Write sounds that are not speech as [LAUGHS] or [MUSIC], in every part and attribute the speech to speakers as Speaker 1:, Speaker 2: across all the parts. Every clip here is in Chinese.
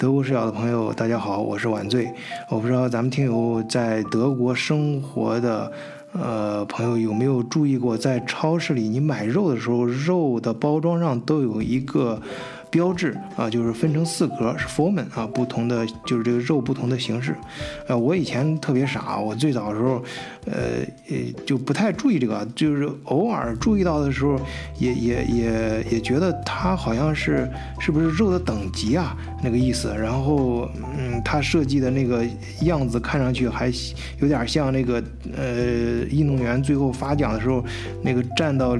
Speaker 1: 德国视角的朋友，大家好，我是晚醉。我不知道咱们听友在德国生活的呃朋友有没有注意过，在超市里你买肉的时候，肉的包装上都有一个。标志啊，就是分成四格，是 formen 啊，不同的就是这个肉不同的形式。呃，我以前特别傻，我最早的时候，呃呃就不太注意这个，就是偶尔注意到的时候，也也也也觉得它好像是是不是肉的等级啊那个意思。然后嗯，它设计的那个样子看上去还有点像那个呃运动员最后发奖的时候那个站到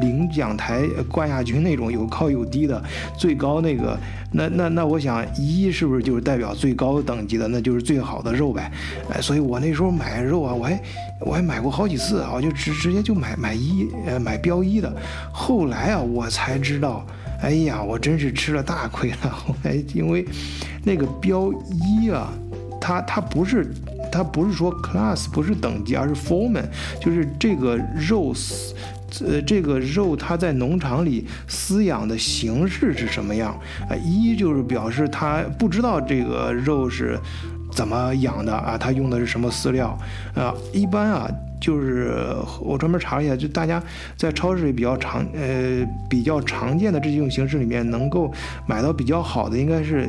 Speaker 1: 领奖台冠亚军那种有高有低的。最高那个，那那那，我想一是不是就是代表最高等级的，那就是最好的肉呗？哎，所以我那时候买肉啊，我还我还买过好几次啊，我就直直接就买买一呃买标一的。后来啊，我才知道，哎呀，我真是吃了大亏了。[LAUGHS] 后来因为那个标一啊，它它不是它不是说 class 不是等级，而是 form，就是这个肉。呃，这个肉它在农场里饲养的形式是什么样？啊，一就是表示他不知道这个肉是怎么养的啊，他用的是什么饲料啊？一般啊，就是我专门查了一下，就大家在超市里比较常呃比较常见的这几种形式里面，能够买到比较好的应该是。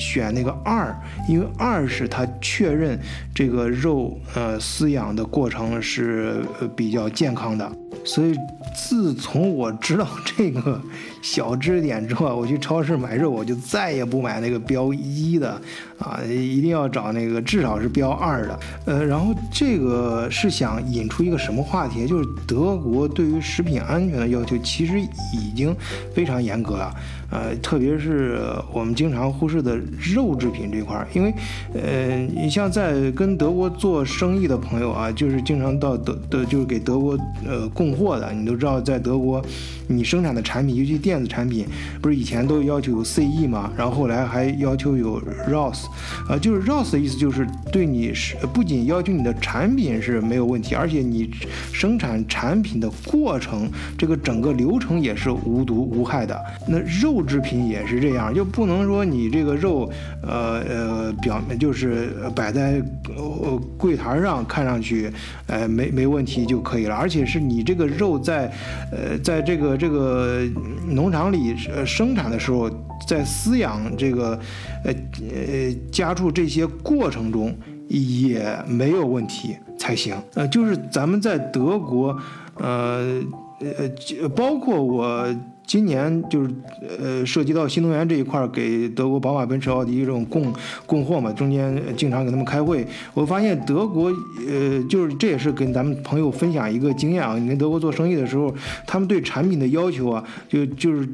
Speaker 1: 选那个二，因为二是他确认这个肉呃饲养的过程是比较健康的，所以自从我知道这个小知识点之后，我去超市买肉，我就再也不买那个标一的啊，一定要找那个至少是标二的。呃，然后这个是想引出一个什么话题？就是德国对于食品安全的要求其实已经非常严格了。呃，特别是我们经常忽视的肉制品这块儿，因为，呃，你像在跟德国做生意的朋友啊，就是经常到德德，就是给德国呃供货的，你都知道，在德国，你生产的产品，尤其电子产品，不是以前都要求有 CE 吗？然后后来还要求有 ROS，啊，就是 ROS 的意思就是对你是不仅要求你的产品是没有问题，而且你生产产品的过程，这个整个流程也是无毒无害的。那肉。肉制品也是这样，就不能说你这个肉，呃呃，表面就是摆在呃柜台上看上去，呃没没问题就可以了，而且是你这个肉在，呃在这个这个农场里呃生产的时候，在饲养这个，呃呃家畜这些过程中也没有问题才行。呃，就是咱们在德国，呃呃包括我。今年就是呃涉及到新能源这一块儿，给德国宝马、奔驰、奥迪这种供供货嘛，中间经常给他们开会。我发现德国呃就是这也是跟咱们朋友分享一个经验啊，你跟德国做生意的时候，他们对产品的要求啊，就就是。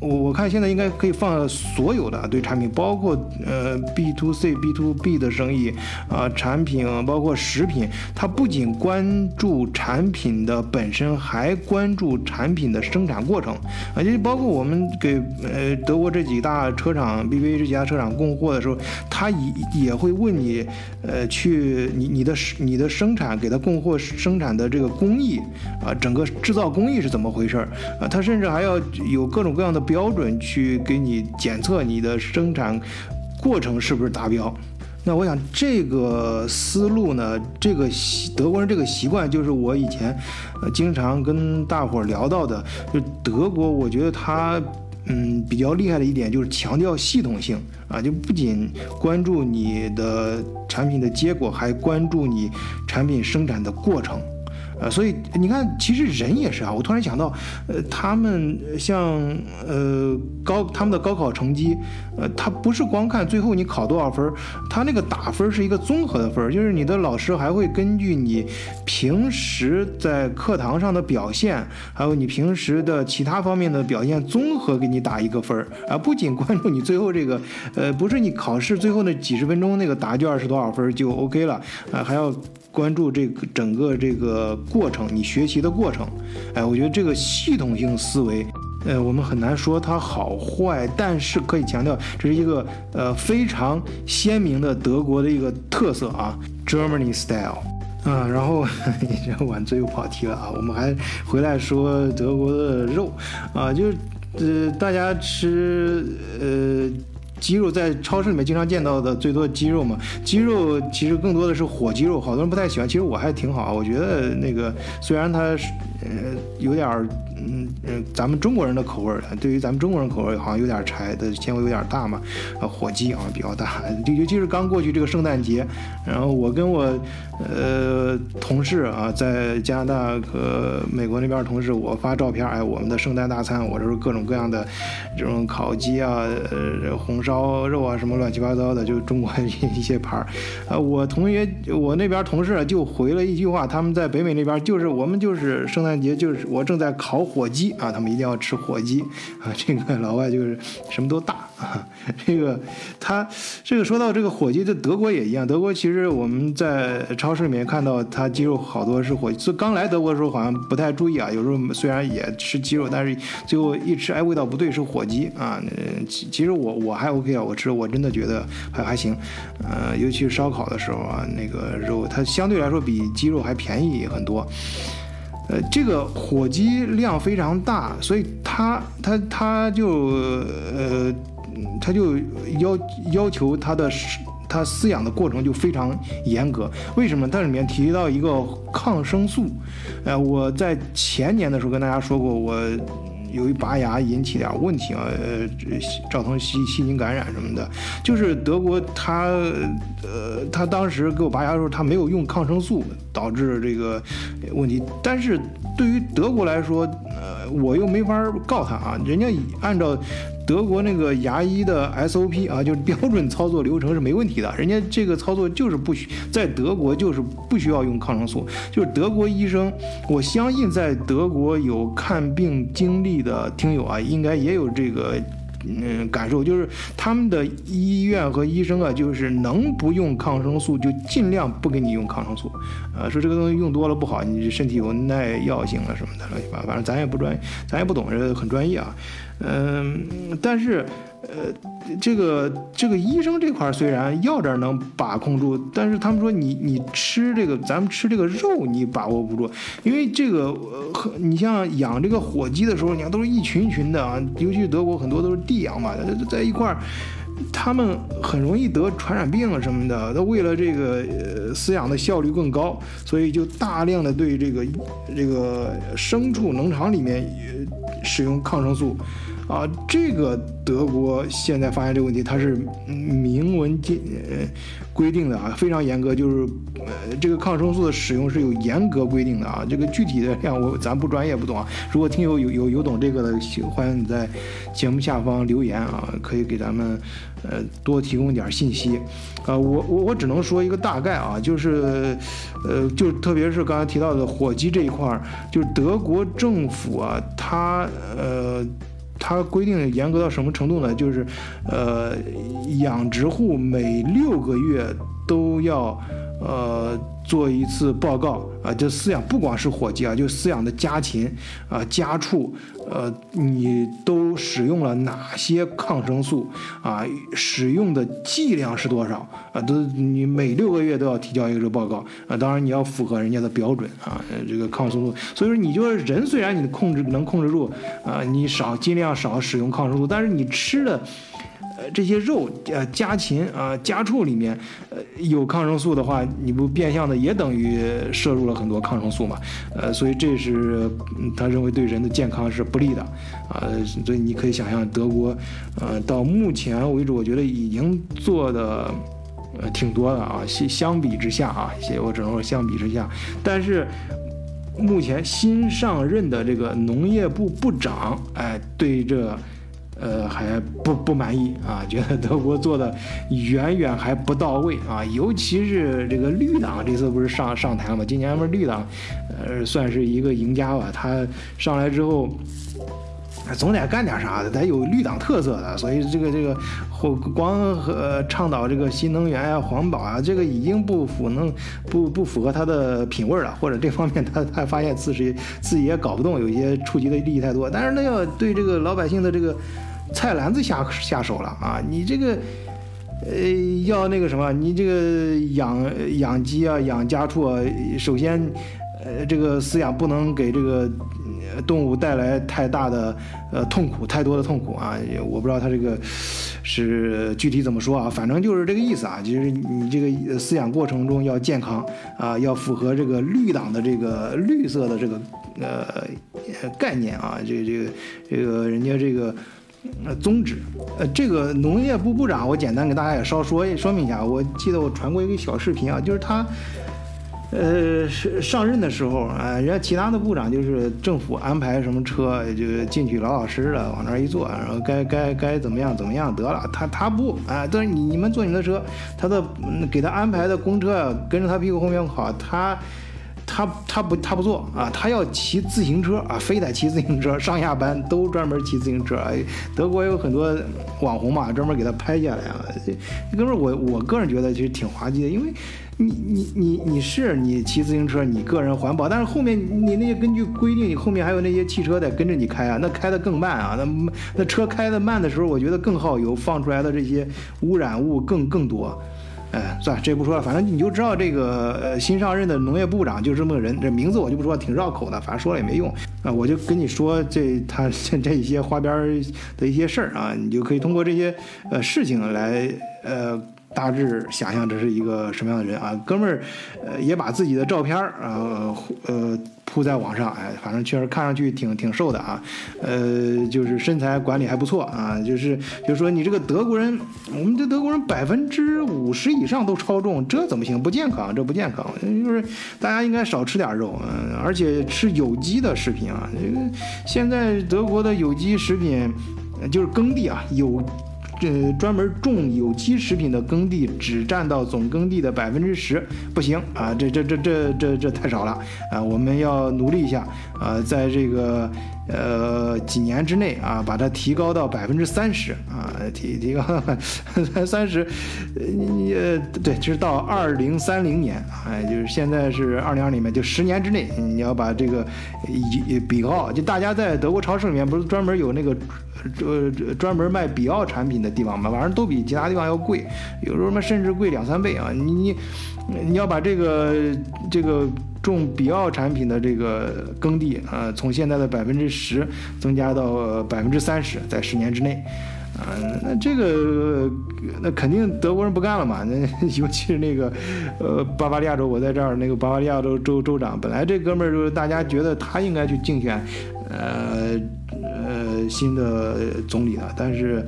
Speaker 1: 我我看现在应该可以放所有的对产品，包括呃 B to C、B to B 的生意啊，产品包括食品，它不仅关注产品的本身，还关注产品的生产过程，而且包括我们给呃德国这几大车厂 BBA 这几家车厂供货的时候，他也也会问你，呃，去你你的你的生产给他供货生产的这个工艺啊，整个制造工艺是怎么回事儿啊？他甚至还要有各种各样的。标准去给你检测你的生产过程是不是达标？那我想这个思路呢，这个习德国人这个习惯就是我以前经常跟大伙聊到的，就德国，我觉得他嗯比较厉害的一点就是强调系统性啊，就不仅关注你的产品的结果，还关注你产品生产的过程。呃，所以你看，其实人也是啊。我突然想到，呃，他们像呃高他们的高考成绩，呃，他不是光看最后你考多少分，他那个打分是一个综合的分，就是你的老师还会根据你平时在课堂上的表现，还有你平时的其他方面的表现，综合给你打一个分儿啊。不仅关注你最后这个，呃，不是你考试最后那几十分钟那个答卷是多少分就 OK 了啊，还要。关注这个整个这个过程，你学习的过程，哎，我觉得这个系统性思维，呃，我们很难说它好坏，但是可以强调，这是一个呃非常鲜明的德国的一个特色啊，Germany style 啊。然后 [LAUGHS] 这晚醉又跑题了啊，我们还回来说德国的肉啊，就是呃大家吃呃。鸡肉在超市里面经常见到的最多的鸡肉嘛，鸡肉其实更多的是火鸡肉，好多人不太喜欢，其实我还挺好，我觉得那个虽然它是呃有点儿。嗯嗯，咱们中国人的口味儿，对于咱们中国人口味儿，好像有点柴的纤维有点大嘛，啊，火鸡好像比较大，就尤其是刚过去这个圣诞节，然后我跟我呃同事啊，在加拿大和美国那边同事，我发照片，哎，我们的圣诞大餐，我这是各种各样的这种烤鸡啊，呃，红烧烧肉啊，什么乱七八糟的，就中国 [LAUGHS] 一些牌儿，啊，我同学我那边同事就回了一句话，他们在北美那边就是我们就是圣诞节就是我正在烤。火鸡啊，他们一定要吃火鸡啊！[LAUGHS] 这个老外就是什么都大啊。[LAUGHS] 这个他这个说到这个火鸡，在德国也一样。德国其实我们在超市里面看到，它鸡肉好多是火。鸡。刚来德国的时候好像不太注意啊，有时候虽然也吃鸡肉，但是最后一吃，哎，味道不对，是火鸡啊。其其实我我还 OK 啊，我吃我真的觉得还还行。呃，尤其是烧烤的时候啊，那个肉它相对来说比鸡肉还便宜很多。呃，这个火鸡量非常大，所以它它它就呃，他就要要求他的他饲养的过程就非常严格。为什么？它里面提到一个抗生素，呃，我在前年的时候跟大家说过，我。由于拔牙引起点问题啊，呃，造成细细菌感染什么的，就是德国他，呃，他当时给我拔牙的时候，他没有用抗生素，导致这个问题。但是对于德国来说，呃，我又没法告他啊，人家按照。德国那个牙医的 SOP 啊，就是 [LAUGHS] 标准操作流程是没问题的。人家这个操作就是不需在德国就是不需要用抗生素，就是德国医生，我相信在德国有看病经历的听友啊，应该也有这个。嗯，感受就是他们的医院和医生啊，就是能不用抗生素就尽量不给你用抗生素，呃，说这个东西用多了不好，你身体有耐药性啊什么的乱七八，反正咱也不专，咱也不懂，这很专业啊，嗯，但是。呃，这个这个医生这块虽然药这儿能把控住，但是他们说你你吃这个咱们吃这个肉你把握不住，因为这个呃，你像养这个火鸡的时候，你看都是一群群的啊，尤其是德国很多都是地养嘛，在在一块儿，他们很容易得传染病啊什么的。他为了这个呃饲养的效率更高，所以就大量的对这个这个牲畜农场里面使用抗生素。啊，这个德国现在发现这个问题，它是明文禁呃规定的啊，非常严格，就是呃这个抗生素的使用是有严格规定的啊。这个具体的量我咱不专业不懂啊。如果听友有有有懂这个的，欢迎你在节目下方留言啊，可以给咱们呃多提供点信息。啊，我我我只能说一个大概啊，就是呃就特别是刚才提到的火鸡这一块儿，就是德国政府啊，它呃。它规定严格到什么程度呢？就是，呃，养殖户每六个月都要，呃。做一次报告啊，就饲养不光是火鸡啊，就饲养的家禽啊、家畜，呃，你都使用了哪些抗生素啊？使用的剂量是多少啊？都你每六个月都要提交一个这个报告啊。当然你要符合人家的标准啊，这个抗生素。所以说，你就是人虽然你控制能控制住啊，你少尽量少使用抗生素，但是你吃的。这些肉，呃，家禽啊，家畜里面，呃，有抗生素的话，你不变相的也等于摄入了很多抗生素嘛？呃，所以这是他认为对人的健康是不利的，啊，所以你可以想象，德国，呃，到目前为止，我觉得已经做的，呃，挺多的啊。相相比之下啊，我只能说相比之下，但是目前新上任的这个农业部部长，哎，对这。呃，还不不满意啊，[LAUGHS] 觉得德国做的远远还不到位啊，尤其是这个绿党这次不是上上台了吗？今年不是绿党，呃，算是一个赢家吧。他上来之后，总得干点啥的，得有绿党特色的。所以这个这个，或光和倡导这个新能源呀、环保啊，这个已经不符能不不符合他的品味了，或者这方面他他发现自己自己也搞不动，有一些触及的利益太多。但是那要对这个老百姓的这个。菜篮子下下手了啊！你这个，呃，要那个什么，你这个养养鸡啊，养家畜啊，首先，呃，这个饲养不能给这个动物带来太大的呃痛苦，太多的痛苦啊！我不知道他这个，是具体怎么说啊？反正就是这个意思啊，就是你这个饲养过程中要健康啊，要符合这个绿党的这个绿色的这个呃概念啊，这个这个这个人家这个。呃，宗旨，呃，这个农业部部长，我简单给大家也稍说说明一下。我记得我传过一个小视频啊，就是他，呃，上上任的时候啊，人家其他的部长就是政府安排什么车就进去老老实实的往那儿一坐，然后该该该怎么样怎么样得了。他他不啊，都是你你们坐你的车，他的给他安排的公车跟着他屁股后面跑，他。他他不他不坐啊，他要骑自行车啊，非得骑自行车上下班都专门骑自行车。哎，德国有很多网红嘛，专门给他拍下来啊。这哥们儿，我我个人觉得其实挺滑稽的，因为你你你你是你骑自行车，你个人环保，但是后面你那些根据规定，你后面还有那些汽车得跟着你开啊，那开得更慢啊，那那车开得慢的时候，我觉得更耗油，放出来的这些污染物更更多。哎，算了，这不说了，反正你就知道这个呃新上任的农业部长就这么个人，这名字我就不说，挺绕口的，反正说了也没用啊。我就跟你说这他这一些花边的一些事儿啊，你就可以通过这些呃事情来呃大致想象这是一个什么样的人啊。哥们儿呃也把自己的照片儿呃呃。铺在网上，哎，反正确实看上去挺挺瘦的啊，呃，就是身材管理还不错啊，就是就是说你这个德国人，我们这德国人百分之五十以上都超重，这怎么行？不健康，这不健康。就是大家应该少吃点肉，嗯，而且吃有机的食品啊。这个现在德国的有机食品，就是耕地啊有。这专门种有机食品的耕地只占到总耕地的百分之十，不行啊！这这这这这这太少了啊！我们要努力一下啊，在这个呃几年之内啊，把它提高到百分之三十啊，提提高三十，呃对，就是到二零三零年啊，就是现在是二零二零年，就十年之内，你要把这个比比高，就大家在德国超市里面不是专门有那个。这专门卖比奥产品的地方嘛，反正都比其他地方要贵，有时候嘛甚至贵两三倍啊！你你你要把这个这个种比奥产品的这个耕地呃，从现在的百分之十增加到百分之三十，在十年之内，啊，那这个那肯定德国人不干了嘛！那 [LAUGHS] 尤其是那个呃巴伐利亚州，我在这儿那个巴伐利亚州州州长，本来这哥们儿就是大家觉得他应该去竞选，呃。新的总理的，但是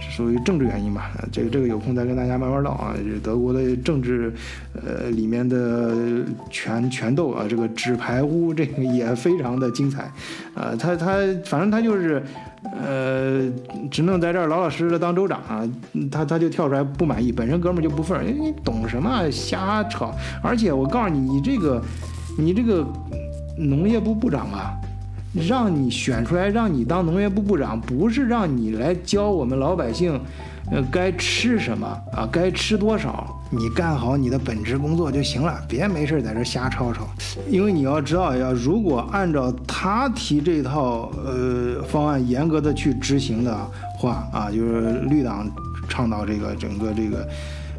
Speaker 1: 是属于政治原因吧？这个这个有空再跟大家慢慢唠啊。这德国的政治，呃，里面的权权斗啊，这个纸牌屋这个也非常的精彩，啊，他他反正他就是，呃，只能在这儿老老实实的当州长啊。他他就跳出来不满意，本身哥们就不忿，你懂什么瞎吵？而且我告诉你，你这个你这个农业部部长啊。让你选出来，让你当农业部部长，不是让你来教我们老百姓，呃，该吃什么啊，该吃多少，你干好你的本职工作就行了，别没事在这瞎吵吵。因为你要知道，要如果按照他提这套呃方案严格的去执行的话啊，就是绿党倡导这个整个这个，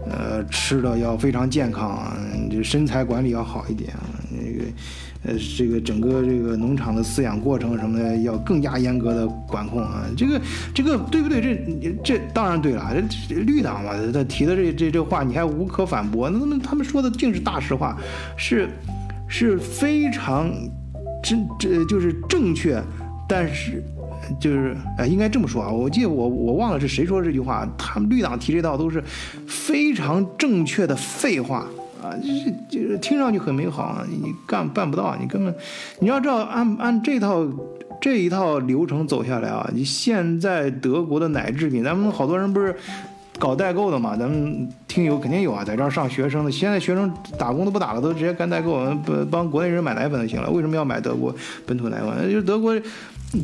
Speaker 1: 呃，吃的要非常健康，这身材管理要好一点，那个。呃，这个整个这个农场的饲养过程什么的要更加严格的管控啊，这个这个对不对？这这当然对了，这绿党嘛，他提的这这这话你还无可反驳，那他们他们说的竟是大实话，是是非常真这就是正确，但是就是哎，应该这么说啊，我记得我我忘了是谁说这句话，他们绿党提这套都是非常正确的废话。啊，就是就是听上去很美好啊，你干办不到，你根本你要知道按按这套这一套流程走下来啊，你现在德国的奶制品，咱们好多人不是搞代购的嘛，咱们听友肯定有啊，在这儿上学生的，现在学生打工都不打了，都直接干代购，不帮国内人买奶粉就行了，为什么要买德国本土奶粉？就是德国。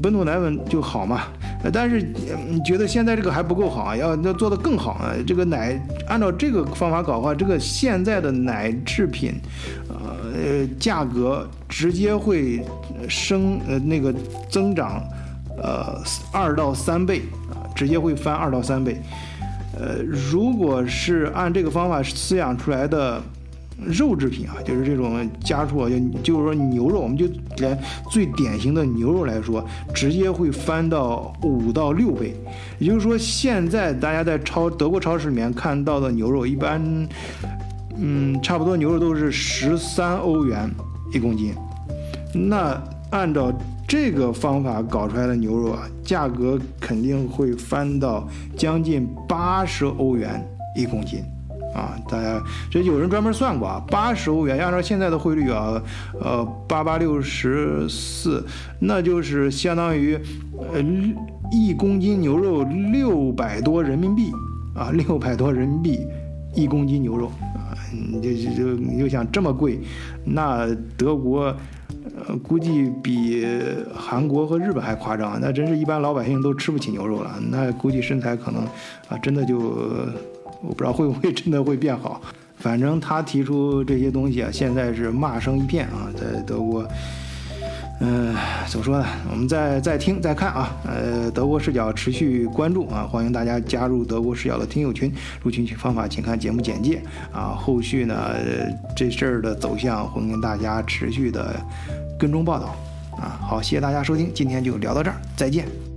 Speaker 1: 本土奶粉就好嘛，但是你觉得现在这个还不够好啊？要要做的更好啊！这个奶按照这个方法搞的话，这个现在的奶制品，呃，价格直接会升呃那个增长，呃二到三倍啊，直接会翻二到三倍。呃，如果是按这个方法饲养出来的肉制品啊，就是这种家畜，就就是说牛肉，我们就连最典型的牛肉来说，直接会翻到五到六倍。也就是说，现在大家在超德国超市里面看到的牛肉，一般，嗯，差不多牛肉都是十三欧元一公斤。那按照这个方法搞出来的牛肉啊，价格肯定会翻到将近八十欧元一公斤。啊，大家这有人专门算过啊，八十欧元，按照现在的汇率啊，呃，八八六十四，那就是相当于，呃，一公斤牛肉六百多人民币啊，六百多人民币一公斤牛肉啊，你就就你就想这么贵，那德国，呃，估计比韩国和日本还夸张，那真是一般老百姓都吃不起牛肉了，那估计身材可能啊，真的就。我不知道会不会真的会变好，反正他提出这些东西啊，现在是骂声一片啊，在德国，嗯，怎么说呢？我们再再听再看啊，呃，德国视角持续关注啊，欢迎大家加入德国视角的听友群，入群方法请看节目简介啊。后续呢，这事儿的走向会跟大家持续的跟踪报道啊。好，谢谢大家收听，今天就聊到这儿，再见。